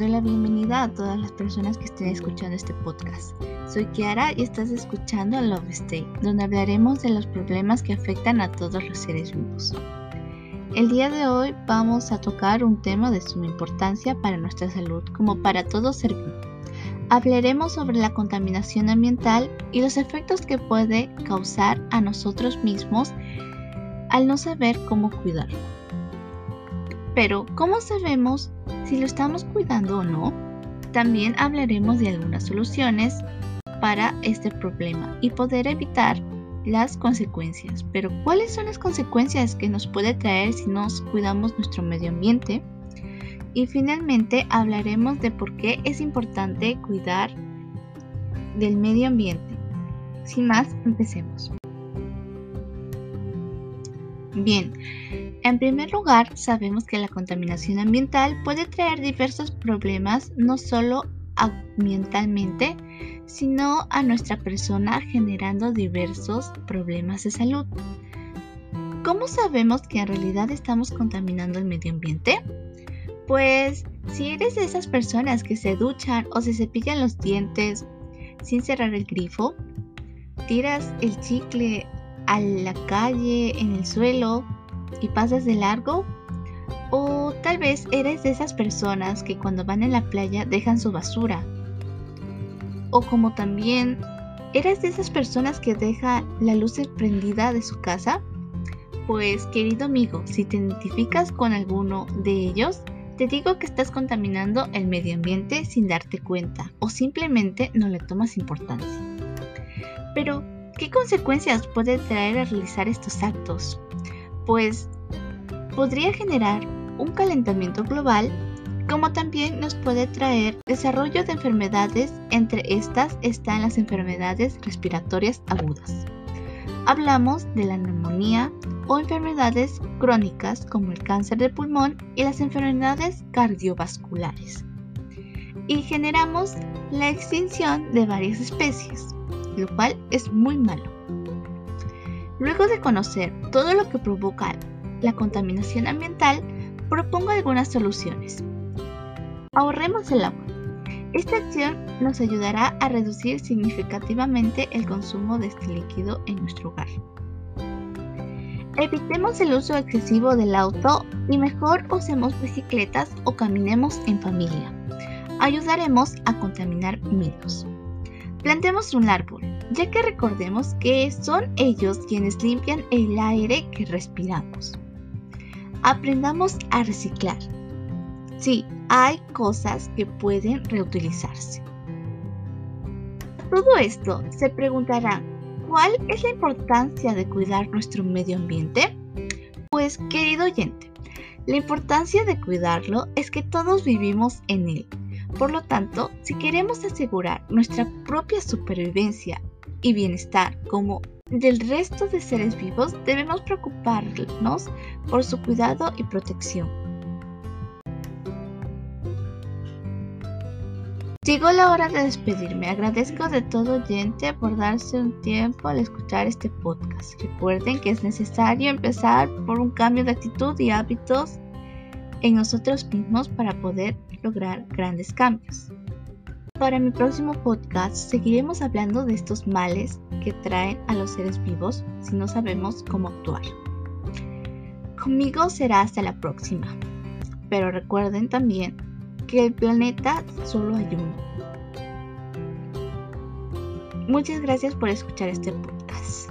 Doy la bienvenida a todas las personas que estén escuchando este podcast. Soy Kiara y estás escuchando Love State, donde hablaremos de los problemas que afectan a todos los seres vivos. El día de hoy vamos a tocar un tema de suma importancia para nuestra salud como para todo ser vivo. Hablaremos sobre la contaminación ambiental y los efectos que puede causar a nosotros mismos al no saber cómo cuidarlo. Pero, ¿cómo sabemos si lo estamos cuidando o no? También hablaremos de algunas soluciones para este problema y poder evitar las consecuencias. Pero, ¿cuáles son las consecuencias que nos puede traer si nos cuidamos nuestro medio ambiente? Y finalmente hablaremos de por qué es importante cuidar del medio ambiente. Sin más, empecemos. Bien, en primer lugar, sabemos que la contaminación ambiental puede traer diversos problemas, no solo ambientalmente, sino a nuestra persona generando diversos problemas de salud. ¿Cómo sabemos que en realidad estamos contaminando el medio ambiente? Pues si eres de esas personas que se duchan o se cepillan los dientes sin cerrar el grifo, tiras el chicle a la calle, en el suelo, y pasas de largo? ¿O tal vez eres de esas personas que cuando van en la playa dejan su basura? ¿O como también eres de esas personas que deja la luz prendida de su casa? Pues querido amigo, si te identificas con alguno de ellos, te digo que estás contaminando el medio ambiente sin darte cuenta o simplemente no le tomas importancia. Pero, ¿qué consecuencias puede traer a realizar estos actos? Pues podría generar un calentamiento global, como también nos puede traer desarrollo de enfermedades, entre estas están las enfermedades respiratorias agudas. Hablamos de la neumonía o enfermedades crónicas como el cáncer de pulmón y las enfermedades cardiovasculares. Y generamos la extinción de varias especies, lo cual es muy malo. Luego de conocer todo lo que provoca la contaminación ambiental, propongo algunas soluciones. Ahorremos el agua. Esta acción nos ayudará a reducir significativamente el consumo de este líquido en nuestro hogar. Evitemos el uso excesivo del auto y mejor usemos bicicletas o caminemos en familia. Ayudaremos a contaminar menos. Plantemos un árbol ya que recordemos que son ellos quienes limpian el aire que respiramos. Aprendamos a reciclar. Sí, hay cosas que pueden reutilizarse. Todo esto se preguntará, ¿cuál es la importancia de cuidar nuestro medio ambiente? Pues querido oyente, la importancia de cuidarlo es que todos vivimos en él. Por lo tanto, si queremos asegurar nuestra propia supervivencia y bienestar como del resto de seres vivos, debemos preocuparnos por su cuidado y protección. Llegó la hora de despedirme. Agradezco de todo oyente por darse un tiempo al escuchar este podcast. Recuerden que es necesario empezar por un cambio de actitud y hábitos en nosotros mismos para poder lograr grandes cambios. Para mi próximo podcast seguiremos hablando de estos males que traen a los seres vivos si no sabemos cómo actuar. Conmigo será hasta la próxima, pero recuerden también que el planeta solo hay uno. Muchas gracias por escuchar este podcast.